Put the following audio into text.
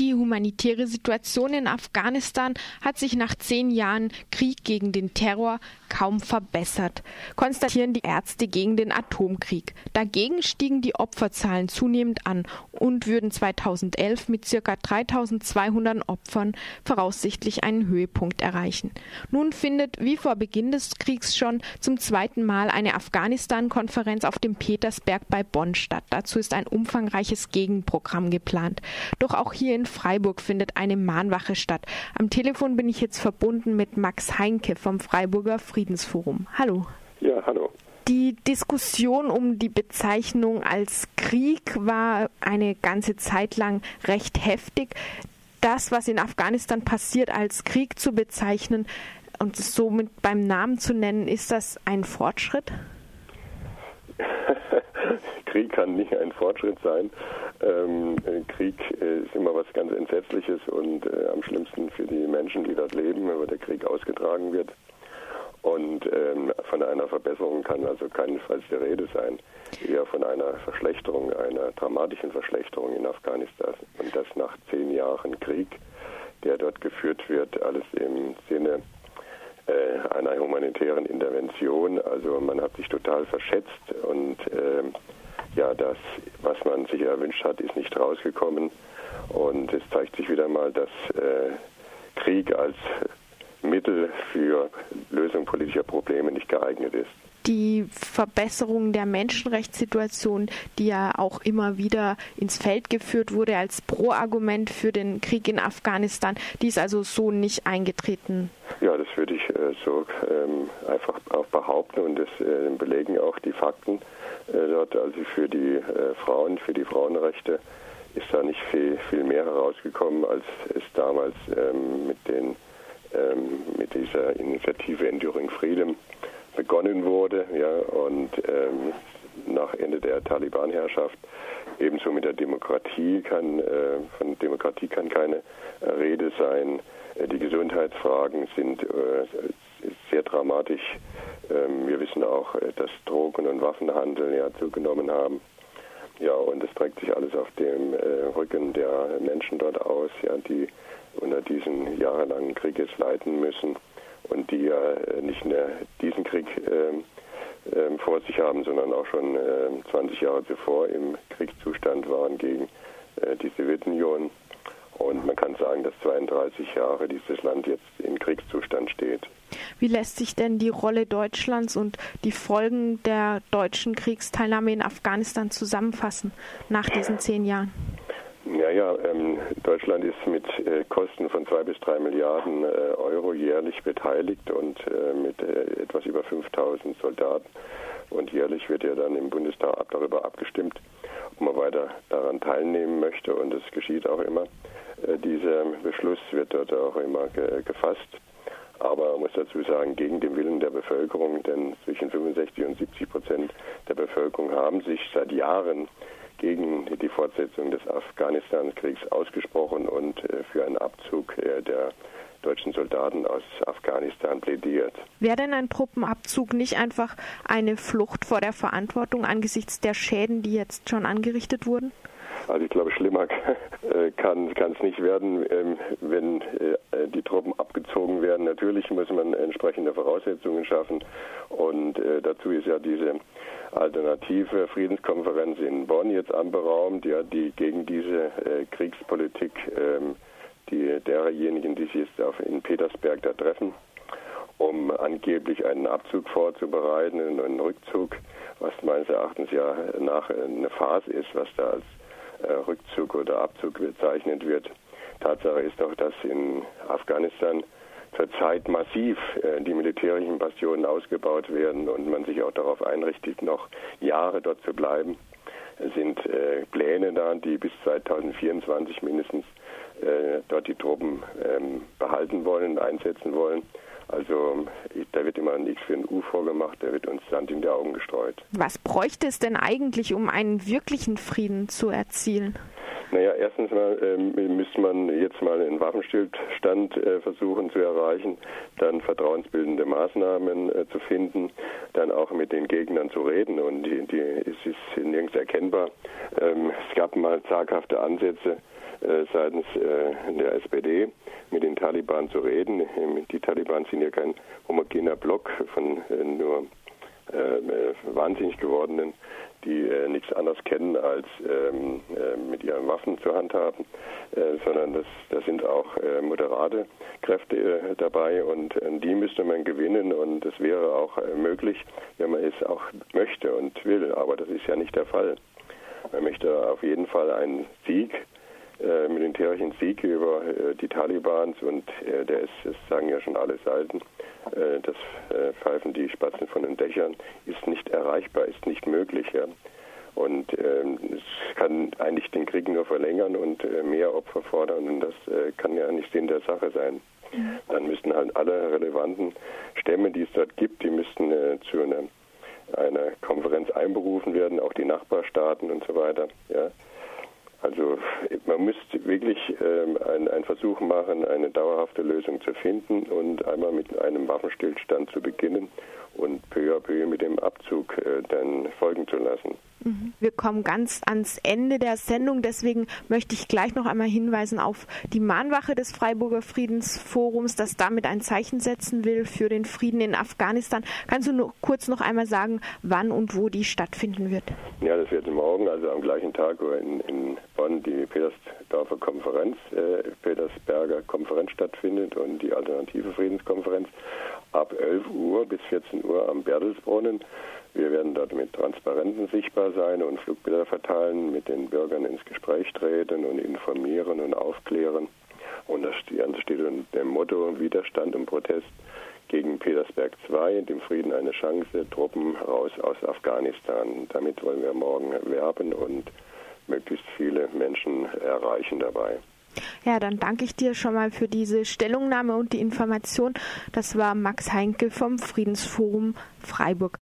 Die humanitäre Situation in Afghanistan hat sich nach zehn Jahren Krieg gegen den Terror kaum verbessert, konstatieren die Ärzte gegen den Atomkrieg. Dagegen stiegen die Opferzahlen zunehmend an und würden 2011 mit ca. 3200 Opfern voraussichtlich einen Höhepunkt erreichen. Nun findet, wie vor Beginn des Kriegs schon, zum zweiten Mal eine Afghanistan-Konferenz auf dem Petersberg bei Bonn statt. Dazu ist ein umfangreiches Gegenprogramm geplant. Doch auch hier in Freiburg findet eine Mahnwache statt. Am Telefon bin ich jetzt verbunden mit Max Heinke vom Freiburger Friedensforum. Hallo. Ja, hallo. Die Diskussion um die Bezeichnung als Krieg war eine ganze Zeit lang recht heftig. Das, was in Afghanistan passiert, als Krieg zu bezeichnen und es somit beim Namen zu nennen, ist das ein Fortschritt? Krieg kann nicht ein Fortschritt sein. Ähm, Krieg ist immer was ganz Entsetzliches und äh, am schlimmsten für die Menschen, die dort leben, wenn der Krieg ausgetragen wird. Und ähm, von einer Verbesserung kann also keinesfalls die Rede sein, eher von einer Verschlechterung, einer dramatischen Verschlechterung in Afghanistan. Und das nach zehn Jahren Krieg, der dort geführt wird, alles im Sinne äh, einer humanitären Intervention. Also man hat sich total verschätzt und äh, ja, das, was man sich erwünscht hat, ist nicht rausgekommen. Und es zeigt sich wieder mal, dass äh, Krieg als Mittel für Lösung politischer Probleme nicht geeignet ist. Die Verbesserung der Menschenrechtssituation, die ja auch immer wieder ins Feld geführt wurde als Pro-Argument für den Krieg in Afghanistan, die ist also so nicht eingetreten. Ja, würde ich äh, so ähm, einfach auch behaupten und das äh, belegen auch die Fakten äh, dort. Also für die Frauen, für die Frauenrechte ist da nicht viel, viel mehr herausgekommen, als es damals ähm, mit den ähm, mit dieser Initiative Enduring Freedom begonnen wurde, ja, und nach Ende der Taliban-Herrschaft ebenso mit der Demokratie kann, äh, von Demokratie kann keine Rede sein. Äh, die Gesundheitsfragen sind äh, sehr dramatisch. Ähm, wir wissen auch, äh, dass Drogen- und Waffenhandel ja zugenommen haben. Ja, und es trägt sich alles auf dem äh, Rücken der Menschen dort aus, ja, die unter diesen jahrelangen Krieg jetzt leiden müssen und die ja äh, nicht nur diesen Krieg äh, äh, vor sich haben, sondern auch schon 20 Jahre zuvor im Kriegszustand waren gegen äh, die Sowjetunion. Und man kann sagen, dass 32 Jahre dieses Land jetzt in Kriegszustand steht. Wie lässt sich denn die Rolle Deutschlands und die Folgen der deutschen Kriegsteilnahme in Afghanistan zusammenfassen nach diesen zehn Jahren? Ja, ja, ähm, Deutschland ist mit äh, Kosten von zwei bis drei Milliarden äh, Euro jährlich beteiligt und äh, mit äh, etwas über 5000 Soldaten. Und jährlich wird ja dann im Bundestag darüber abgestimmt, ob man weiter daran teilnehmen möchte. Und es geschieht auch immer. Äh, dieser Beschluss wird dort auch immer ge gefasst. Aber man muss dazu sagen, gegen den Willen der Bevölkerung, denn zwischen 65 und 70 Prozent der Bevölkerung haben sich seit Jahren gegen die Fortsetzung des Afghanistan-Kriegs ausgesprochen und äh, für einen Abzug äh, der deutschen Soldaten aus Afghanistan plädiert. Wäre denn ein Truppenabzug nicht einfach eine Flucht vor der Verantwortung angesichts der Schäden, die jetzt schon angerichtet wurden? Also ich glaube, schlimmer äh, kann es nicht werden, ähm, wenn die Truppen abgezogen werden. Natürlich muss man entsprechende Voraussetzungen schaffen und dazu ist ja diese alternative Friedenskonferenz in Bonn jetzt anberaumt, ja, die gegen diese äh, Kriegspolitik ähm, die derjenigen, die sich jetzt in Petersberg da treffen, um angeblich einen Abzug vorzubereiten, einen Rückzug, was meines Erachtens ja nach eine Phase ist, was da als äh, Rückzug oder Abzug bezeichnet wird. Tatsache ist auch, dass in Afghanistan zurzeit massiv äh, die militärischen Bastionen ausgebaut werden und man sich auch darauf einrichtet, noch Jahre dort zu bleiben. Es sind äh, Pläne da, die bis 2024 mindestens äh, dort die Truppen ähm, behalten wollen, einsetzen wollen. Also da wird immer nichts für ein U vorgemacht, da wird uns Sand in die Augen gestreut. Was bräuchte es denn eigentlich, um einen wirklichen Frieden zu erzielen? Naja, erstens mal ähm, müsste man jetzt mal einen Waffenstillstand äh, versuchen zu erreichen, dann vertrauensbildende Maßnahmen äh, zu finden, dann auch mit den Gegnern zu reden. Und die, die, es ist nirgends erkennbar. Ähm, es gab mal zaghafte Ansätze äh, seitens äh, der SPD mit den Taliban zu reden. Ähm, die Taliban sind ja kein homogener Block von äh, wahnsinnig gewordenen, die nichts anderes kennen, als ähm, mit ihren Waffen zu handhaben, sondern das, da sind auch moderate Kräfte dabei und die müsste man gewinnen und das wäre auch möglich, wenn man es auch möchte und will, aber das ist ja nicht der Fall. Man möchte auf jeden Fall einen Sieg äh, militärischen Sieg über äh, die Talibans und äh, der ist, das sagen ja schon alle Seiten, äh, das äh, Pfeifen die Spatzen von den Dächern ist nicht erreichbar, ist nicht möglich. Ja. Und ähm, es kann eigentlich den Krieg nur verlängern und mehr Opfer fordern und das kann ja nicht Sinn der Sache sein. Mhm. Dann müssten halt alle relevanten Stämme, die es dort gibt, die müssten zu einer, einer Konferenz einberufen werden, auch die Nachbarstaaten und so weiter. Ja. Also man müsste wirklich ähm, einen, einen Versuch machen, eine dauerhafte Lösung zu finden und einmal mit einem Waffenstillstand zu beginnen und peu à peu mit dem Abzug äh, dann folgen zu lassen. Wir kommen ganz ans Ende der Sendung, deswegen möchte ich gleich noch einmal hinweisen auf die Mahnwache des Freiburger Friedensforums, das damit ein Zeichen setzen will für den Frieden in Afghanistan. Kannst du nur kurz noch einmal sagen, wann und wo die stattfinden wird? Ja, das wird morgen, also am gleichen Tag, in, in Bonn die Petersdorfer Konferenz, äh, Petersberger Konferenz stattfindet und die alternative Friedenskonferenz ab 11 Uhr bis 14 Uhr am Bertelsbrunnen. Wir werden dort mit Transparenten sichtbar sein und Flugbilder verteilen, mit den Bürgern ins Gespräch treten und informieren und aufklären. Und das steht unter dem Motto Widerstand und Protest gegen Petersberg II, dem Frieden eine Chance, Truppen raus aus Afghanistan. Damit wollen wir morgen werben und möglichst viele Menschen erreichen dabei. Ja, dann danke ich dir schon mal für diese Stellungnahme und die Information. Das war Max Heinke vom Friedensforum Freiburg.